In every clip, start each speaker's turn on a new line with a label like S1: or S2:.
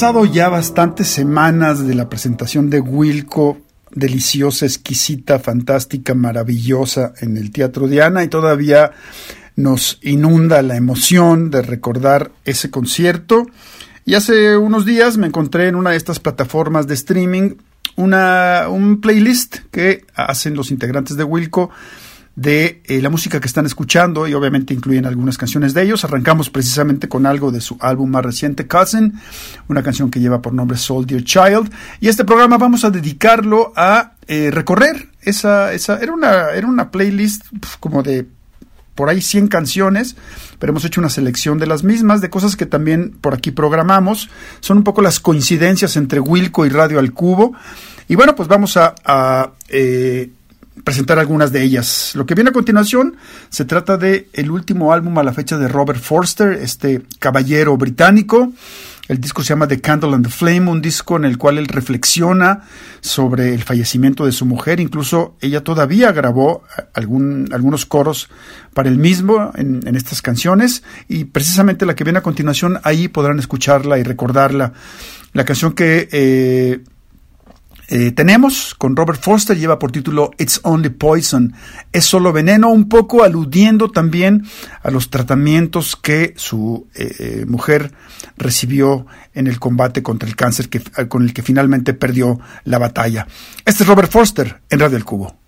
S1: Pasado ya bastantes semanas de la presentación de Wilco, deliciosa, exquisita, fantástica, maravillosa en el Teatro Diana y todavía nos inunda la emoción de recordar ese concierto. Y hace unos días me encontré en una de estas plataformas de streaming una, un playlist que hacen los integrantes de Wilco de eh, la música que están escuchando y obviamente incluyen algunas canciones de ellos. Arrancamos precisamente con algo de su álbum más reciente, Cousin, una canción que lleva por nombre Soldier Child. Y este programa vamos a dedicarlo a eh, recorrer esa, esa, era una, era una playlist como de por ahí 100 canciones, pero hemos hecho una selección de las mismas, de cosas que también por aquí programamos. Son un poco las coincidencias entre Wilco y Radio al Cubo. Y bueno, pues vamos a, eh, presentar algunas de ellas. Lo que viene a continuación se trata de el último álbum a la fecha de Robert Forster, este caballero británico. El disco se llama The Candle and the Flame, un disco en el cual él reflexiona sobre el fallecimiento de su mujer. Incluso ella todavía grabó algún, algunos coros para él mismo en, estas canciones. Y precisamente la que viene a continuación, ahí podrán escucharla y recordarla. La canción que eh, eh, tenemos con Robert Foster, lleva por título It's Only Poison, es solo veneno, un poco aludiendo también a los tratamientos que su eh, eh, mujer recibió en el combate contra el cáncer que, con el que finalmente perdió la batalla. Este es Robert Foster en Radio El Cubo.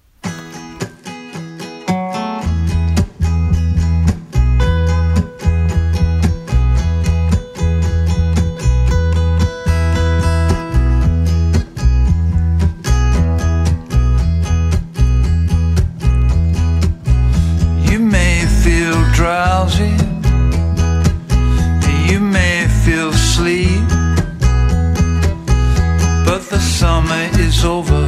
S2: over.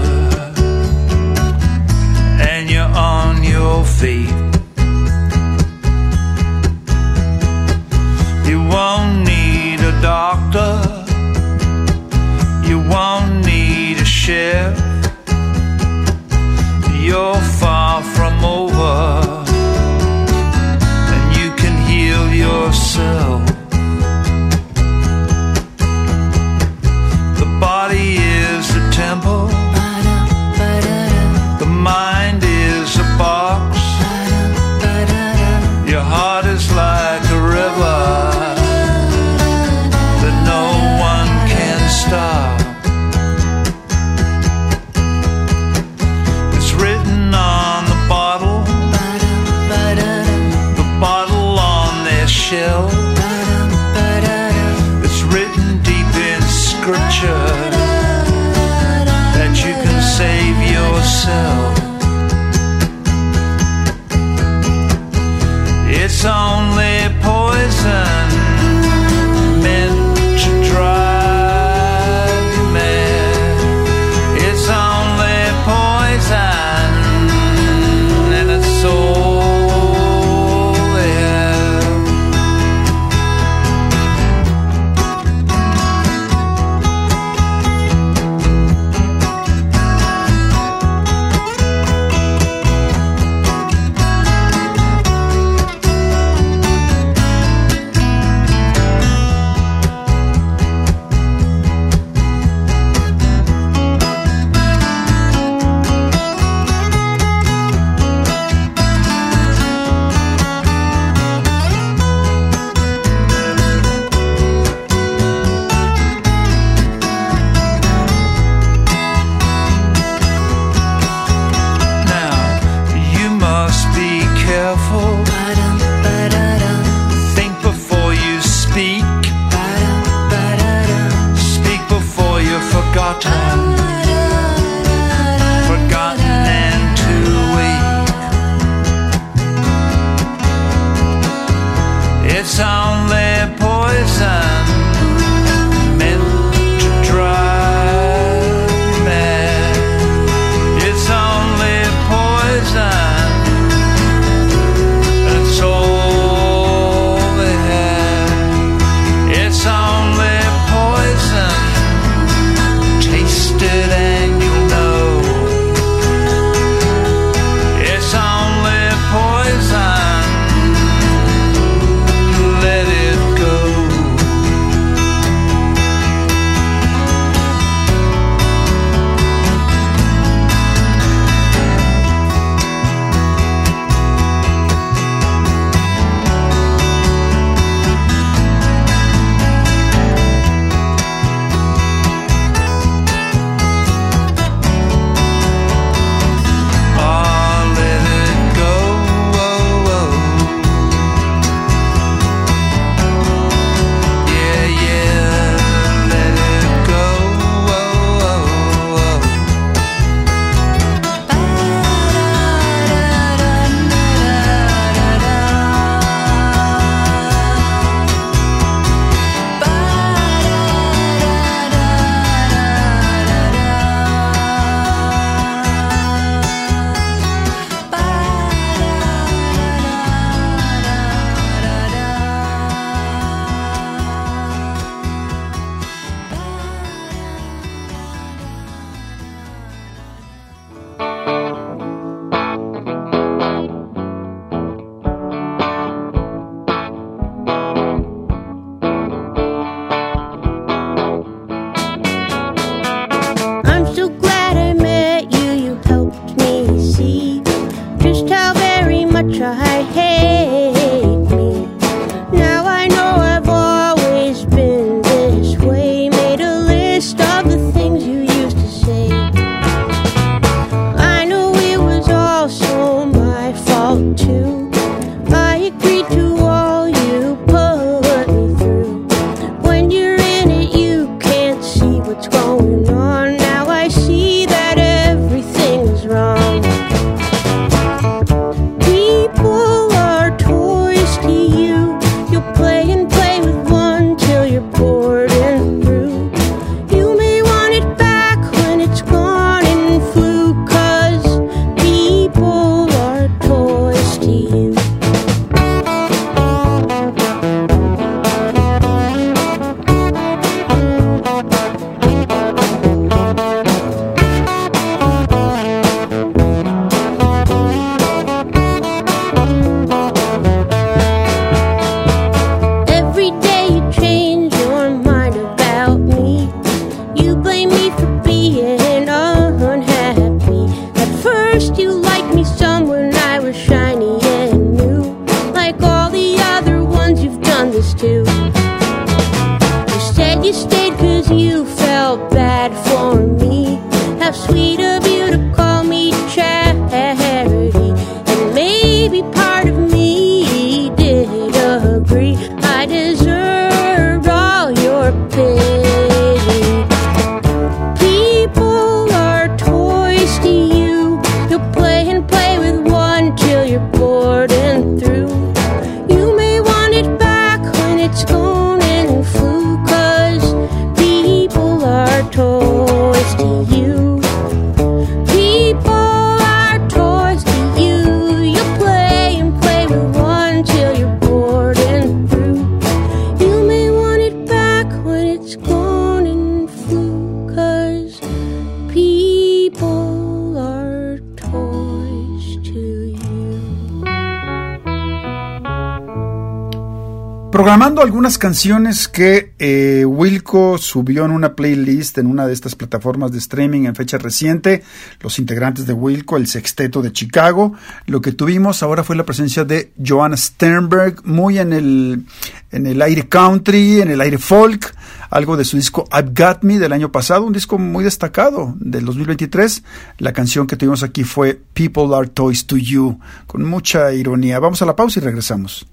S1: Programando algunas canciones que eh, Wilco subió en una playlist en una de estas plataformas de streaming en fecha reciente, los integrantes de Wilco, el sexteto de Chicago. Lo que tuvimos ahora fue la presencia de Joanna Sternberg, muy en el, en el aire country, en el aire folk, algo de su disco I've Got Me del año pasado, un disco muy destacado del 2023. La canción que tuvimos aquí fue People Are Toys to You, con mucha ironía. Vamos a la pausa y regresamos.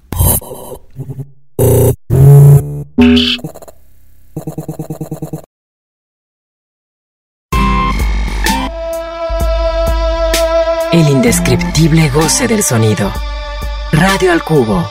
S3: El indescriptible goce del sonido. Radio al cubo.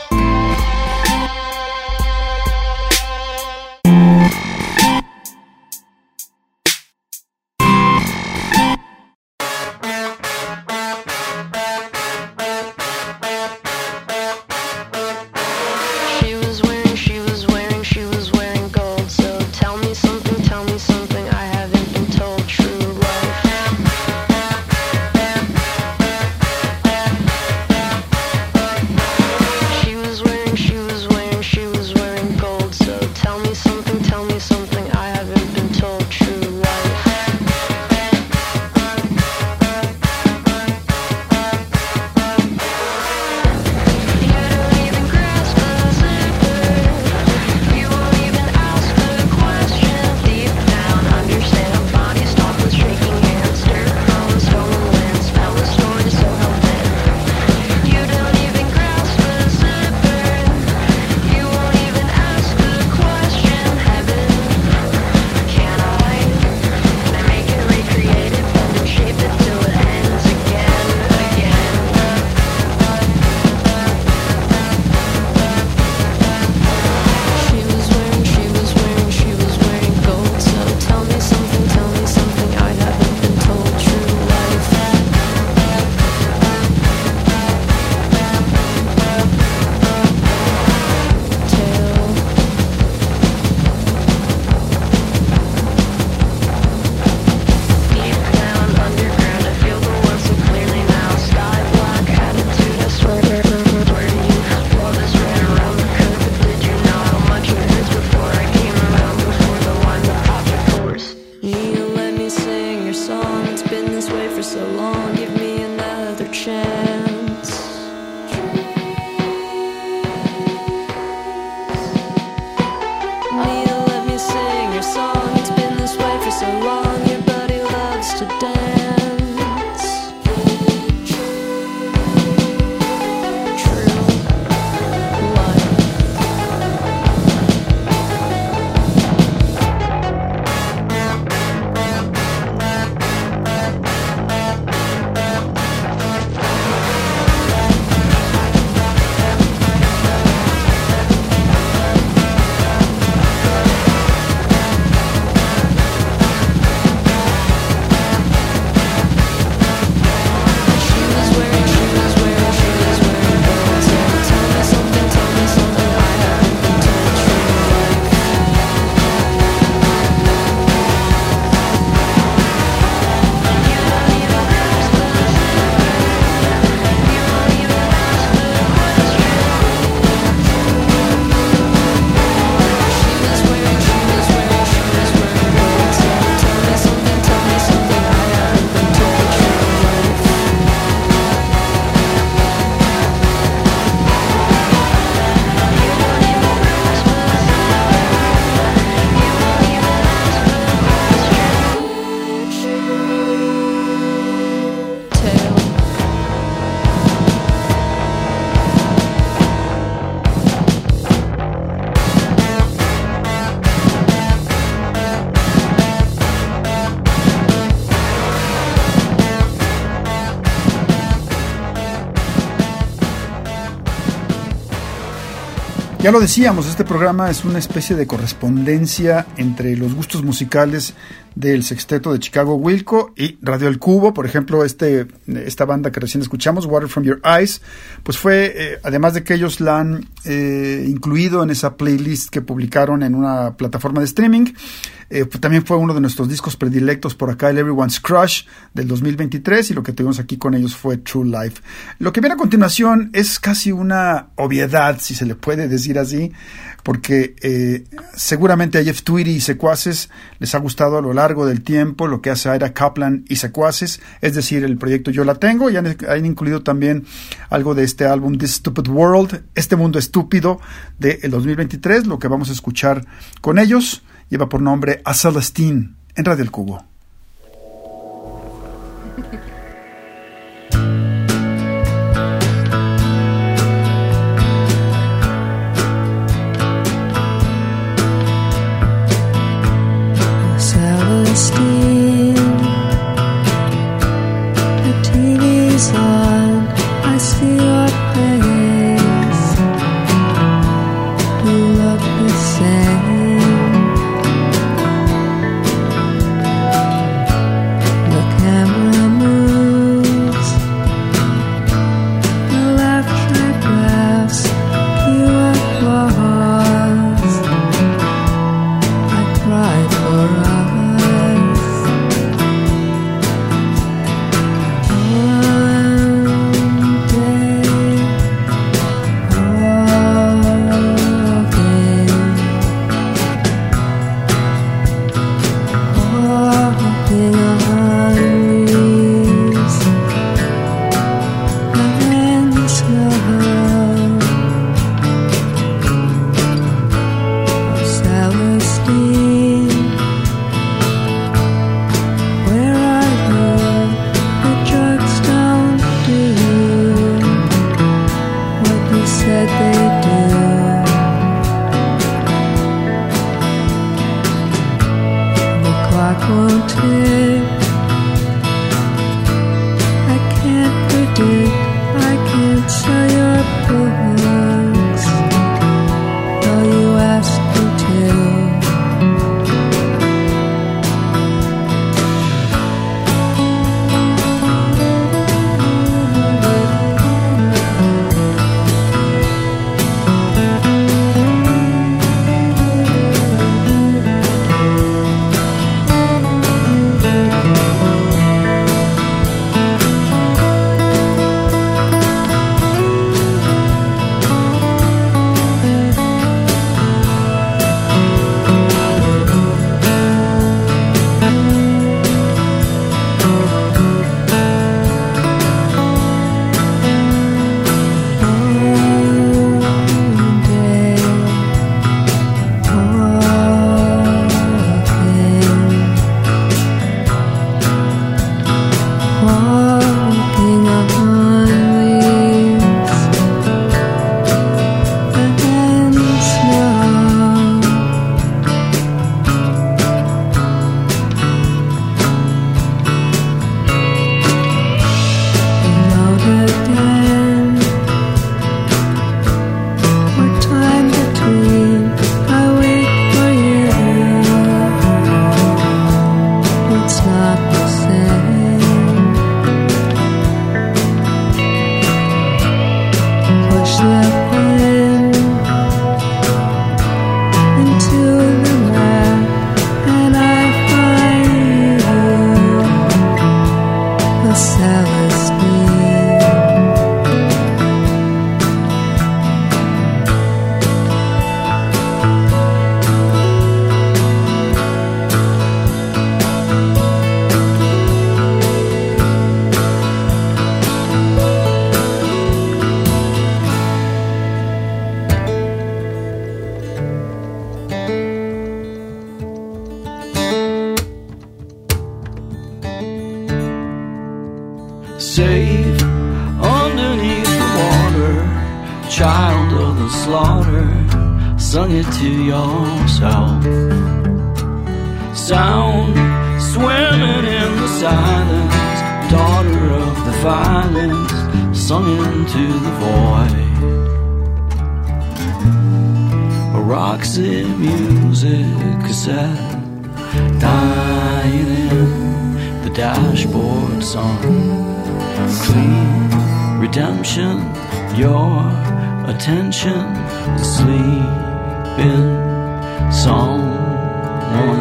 S1: Ya lo decíamos, este programa es una especie de correspondencia entre los gustos musicales del sexteto de Chicago Wilco y Radio El Cubo. Por ejemplo, este, esta banda que recién escuchamos, Water from Your Eyes, pues fue, eh, además de que ellos la han eh, incluido en esa playlist que publicaron en una plataforma de streaming,
S4: Eh, pues, también fue uno de nuestros discos predilectos por acá, el Everyone's Crush del 2023 y lo que tuvimos aquí con ellos fue True Life. Lo que viene a continuación es casi una obviedad, si se le puede decir así, porque eh, seguramente a Jeff Tweedy y secuaces les ha gustado a lo largo del tiempo lo que hace Ira Kaplan y secuaces, es decir, el proyecto Yo la tengo, y han, han incluido también algo de este álbum This Stupid World, este mundo estúpido del 2023, lo que vamos a escuchar con ellos lleva por nombre A Celestine en Radio El Cubo.
S5: redemption, your attention is sleeping. Someone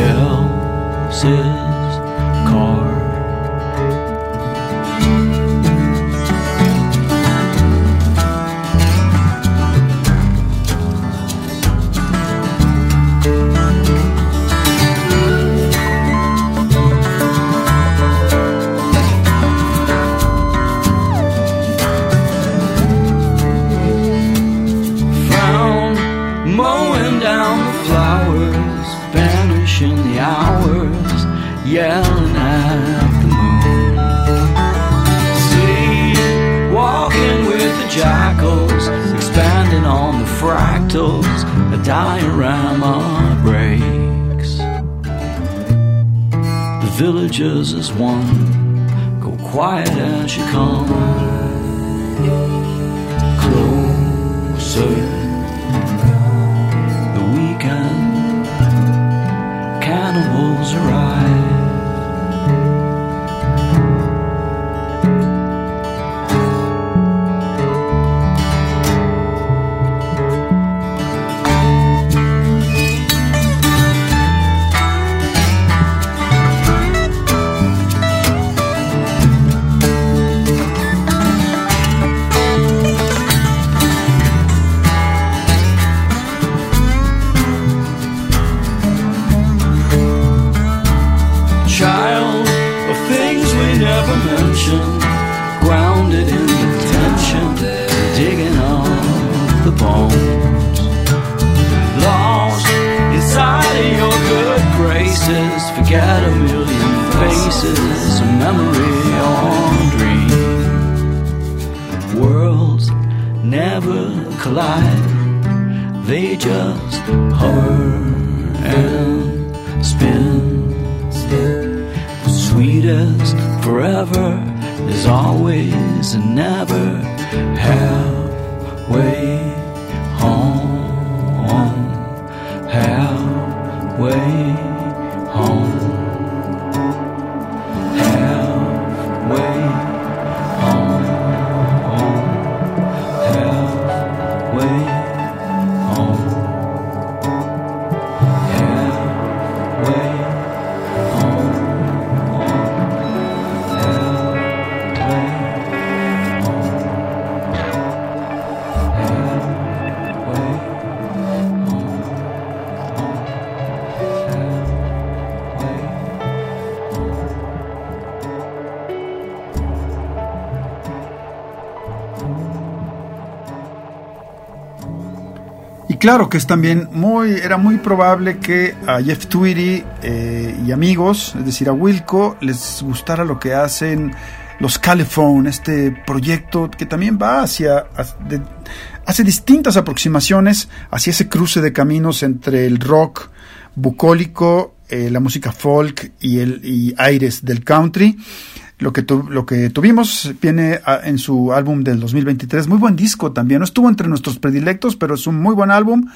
S5: else's. Villagers as one collide, they just hover and spin. The sweetest forever is always and never halfway home. Halfway
S1: claro que es también muy, era muy probable que a Jeff Tweedy eh, y amigos, es decir, a Wilco, les gustara lo que hacen los Caliphone, este proyecto que también va hacia, hace distintas aproximaciones hacia ese cruce de caminos entre el rock bucólico, eh, la música folk y el y aires del country. Lo que, lo que tuvimos viene en su álbum del 2023. Muy buen disco también. No estuvo entre nuestros predilectos, pero es un muy buen álbum.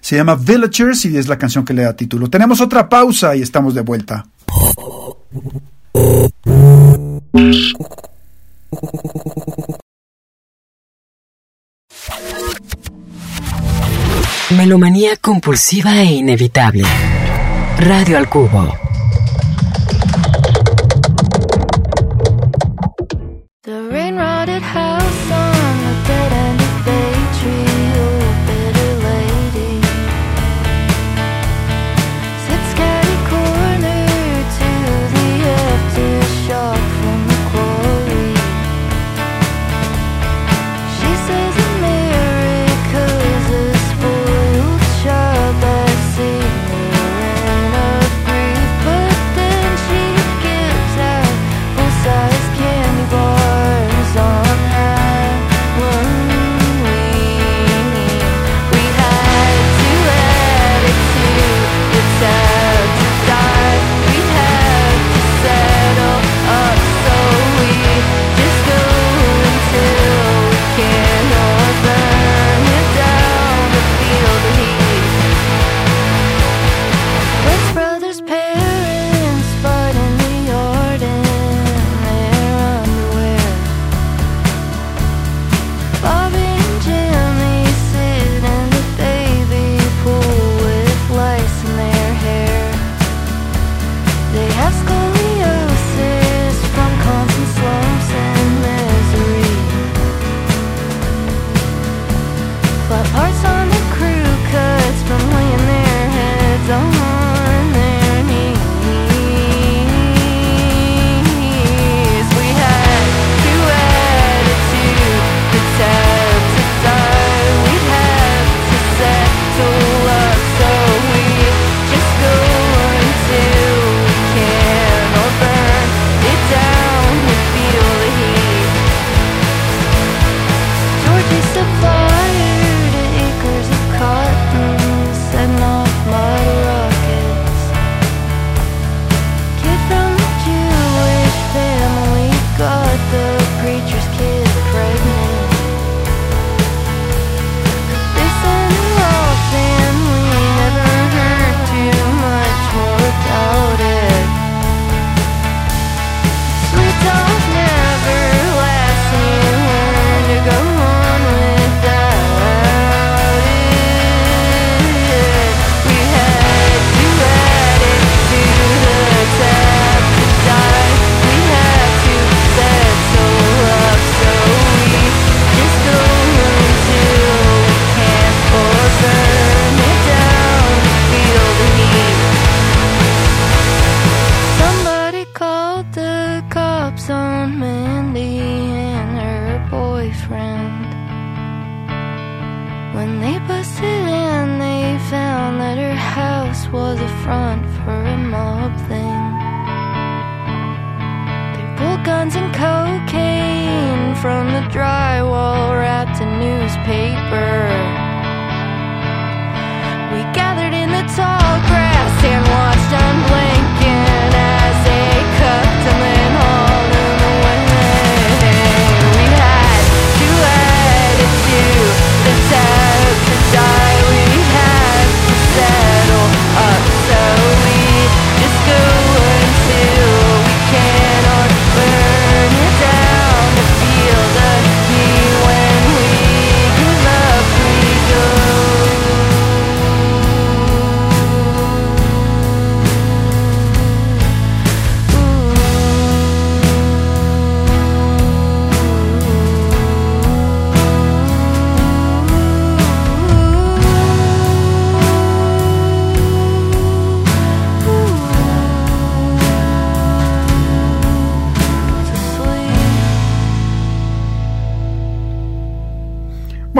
S1: Se llama Villagers y es la canción que le da título. Tenemos otra pausa y estamos de vuelta.
S3: Melomanía compulsiva e inevitable. Radio al Cubo.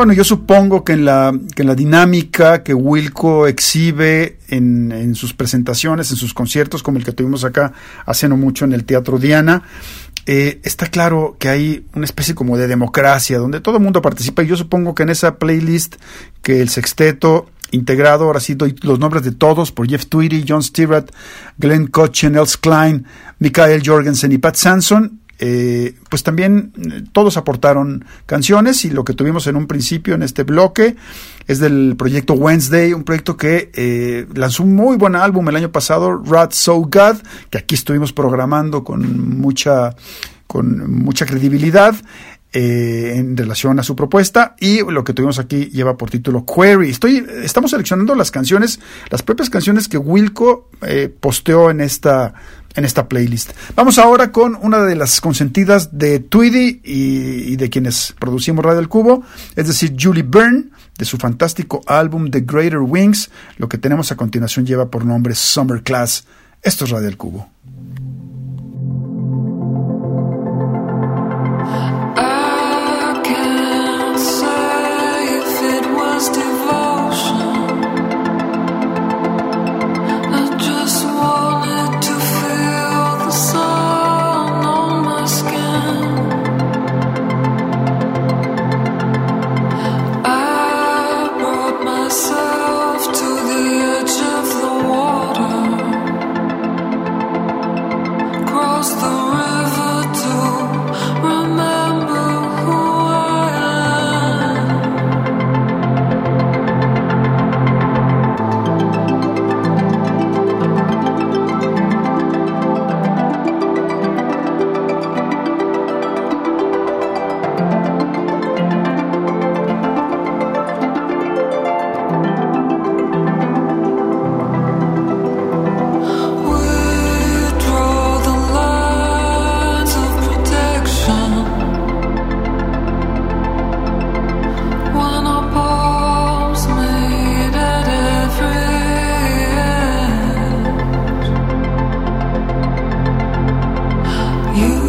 S1: Bueno, yo supongo que en la, que en la dinámica que Wilco exhibe en, sus presentaciones, en sus conciertos, como el que tuvimos acá hace no mucho en el Teatro Diana, eh, está claro que hay una especie como de democracia donde todo el mundo participa. Y yo supongo que en esa playlist que el sexteto integrado, ahora sí doy los nombres de todos por Jeff Tweedy, John Stewart, Glenn Kochen, Els Klein, Mikael Jorgensen y Pat Sanson, eh, pues también eh, todos aportaron canciones y lo que tuvimos en un principio en este bloque es del proyecto Wednesday, un proyecto que eh, lanzó un muy buen álbum el año pasado, Rat So God, que aquí estuvimos programando con mucha, con mucha credibilidad. Eh, en relación a su propuesta y lo que tuvimos aquí lleva por título Query. Estoy, estamos seleccionando las canciones, las propias canciones que Wilco eh, posteó en esta, en esta playlist. Vamos ahora con una de las consentidas de Tweedy y, de quienes producimos Radio El Cubo, es decir, Julie Byrne, de su fantástico álbum The Greater Wings. Lo que tenemos a continuación lleva por nombre Summer Class. Esto es Radio El Cubo.
S6: you.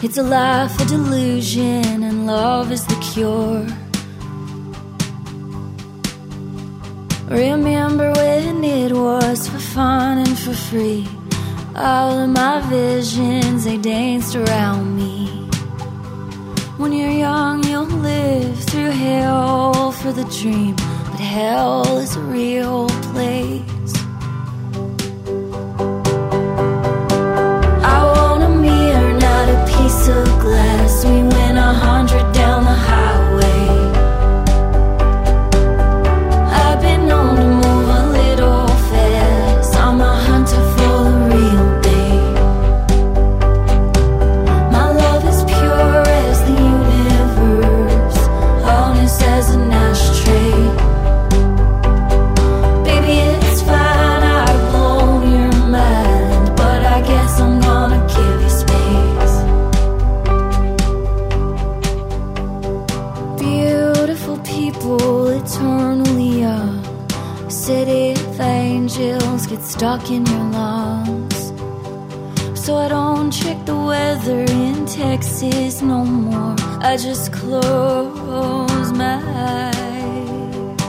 S6: It's a life of delusion and love is the cure. Remember when it was for fun and for free? All of my visions, they danced around me. When you're young, you'll live through hell for the dream, but hell is a real place. Stuck in your lungs. So I don't check the weather in Texas no more. I just close my eyes.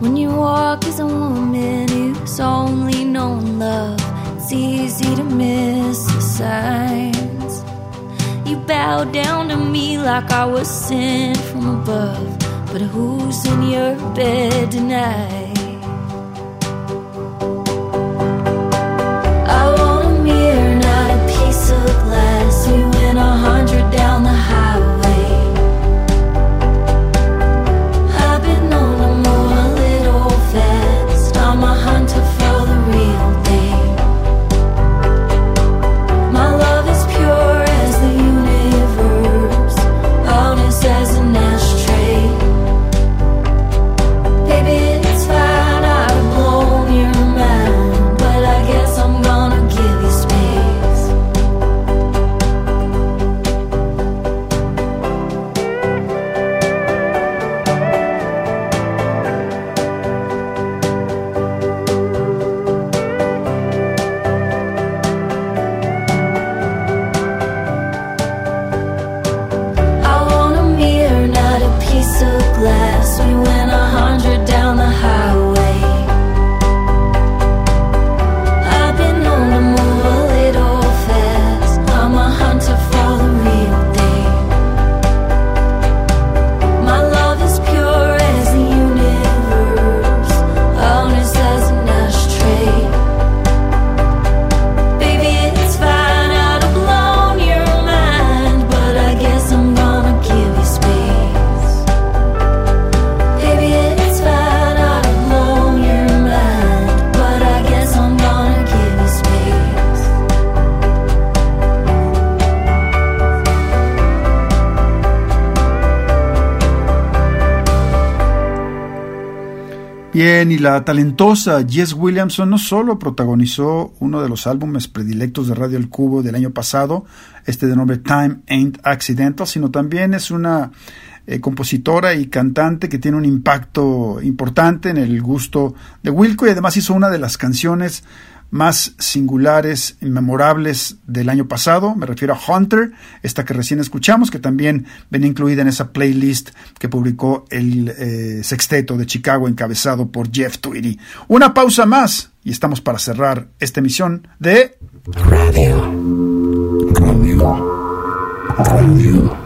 S6: When you walk as a woman who's only known love, it's easy to miss the signs. You bow down to me like I was sent from above. But who's in your bed tonight?
S1: Bien, y la talentosa Jess Williamson no solo protagonizó uno de los álbumes predilectos de Radio El Cubo del año pasado, este de nombre Time Ain't Accidental, sino también es una eh, compositora y cantante que tiene un impacto importante en el gusto de Wilco y además hizo una de las canciones más singulares y memorables del año pasado, me refiero a Hunter, esta que recién escuchamos, que también venía incluida en esa playlist que publicó el eh, sexteto de Chicago encabezado por Jeff Tweedy. Una pausa más y estamos para cerrar esta emisión de
S3: Radio.
S7: Radio. Radio.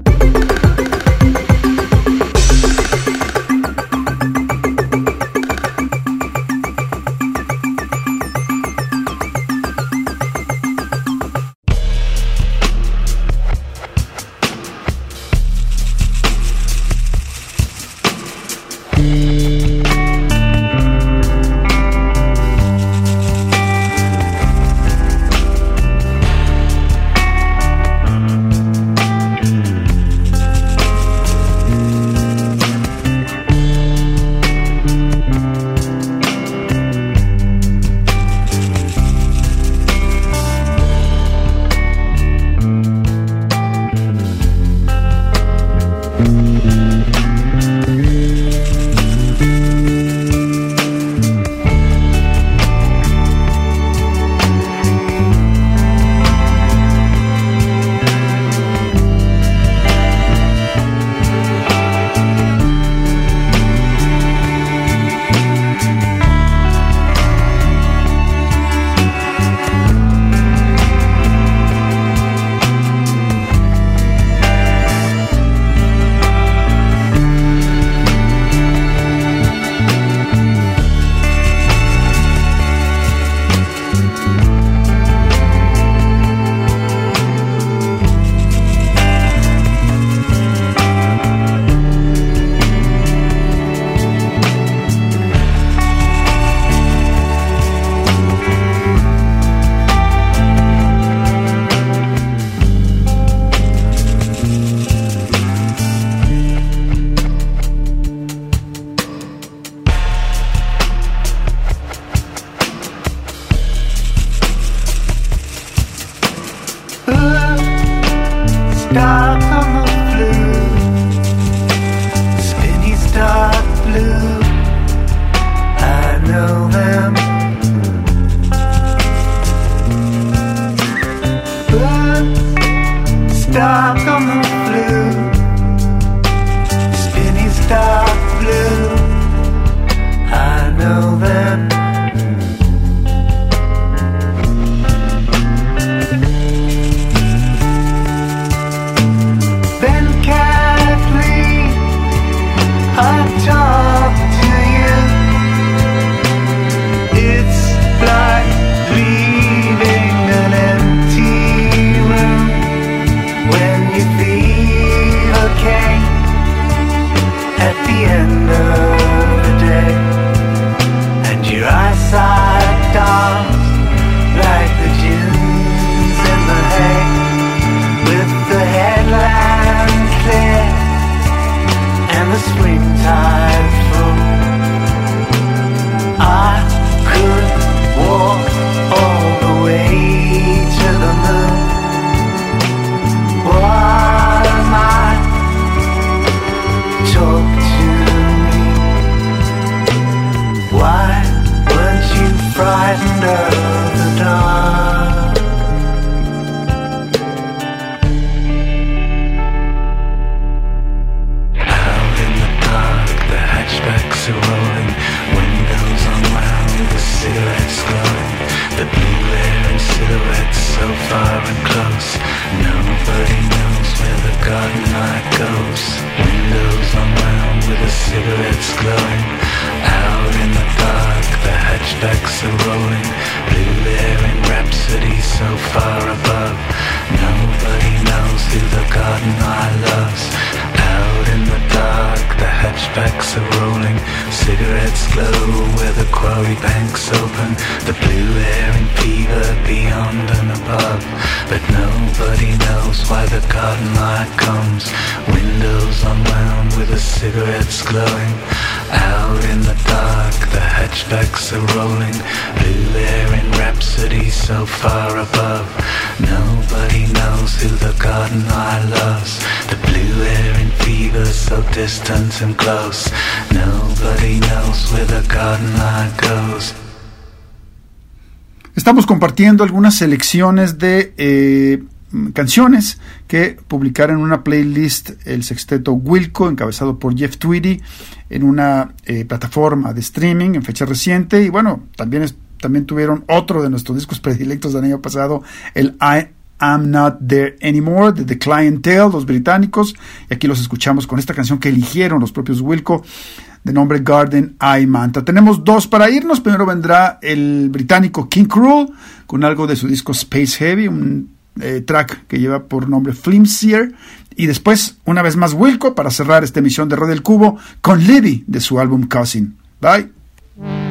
S2: Quarry banks open. The blue air and fever beyond and above. But nobody knows why the garden light comes. Windows unwound with the cigarettes glowing. Out in the dark, the hatchbacks are rolling. Blue air in rhapsody so far above. Nobody knows who the garden light loves. The blue air in fever so distant and close. Nobody knows where the garden light goes.
S1: Estamos compartiendo algunas selecciones de eh, canciones que publicaron en una playlist el sexteto Wilco, encabezado por Jeff Tweedy, en una eh, plataforma de streaming en fecha reciente. Y bueno, también, es- también tuvieron otro de nuestros discos predilectos del año pasado, el I Am Not There Anymore, de The Clientele, los británicos. Y aquí los escuchamos con esta canción que eligieron los propios Wilco, de nombre Garden Eye Manta. Tenemos dos para irnos. Primero vendrá el británico King Cruel, con algo de su disco Space Heavy, un eh, track que lleva por nombre Flimsier. Y después, una vez más, Wilco, para cerrar esta emisión de Red del Cubo, con Libby, de su álbum Cousin. Bye.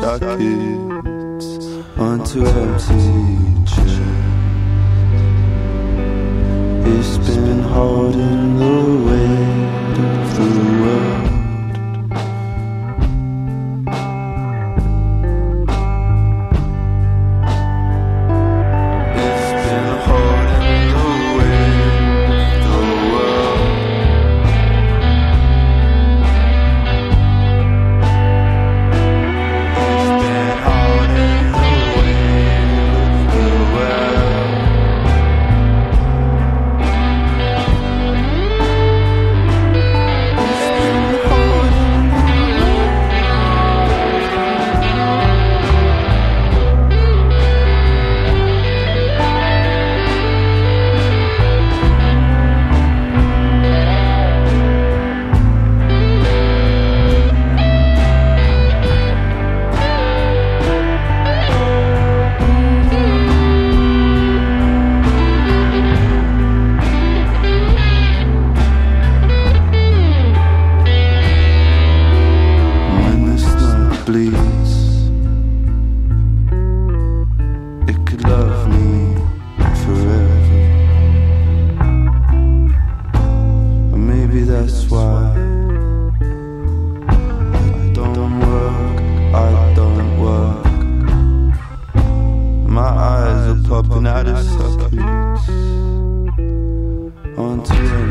S2: Sockets onto empty chairs. It's been holding the weight
S5: to.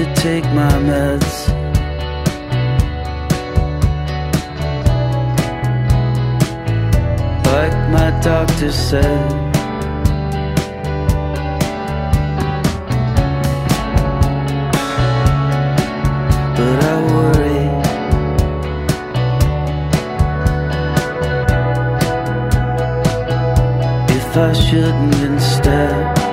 S5: to take my meds. Like my doctor said. But I worry. If I shouldn't instead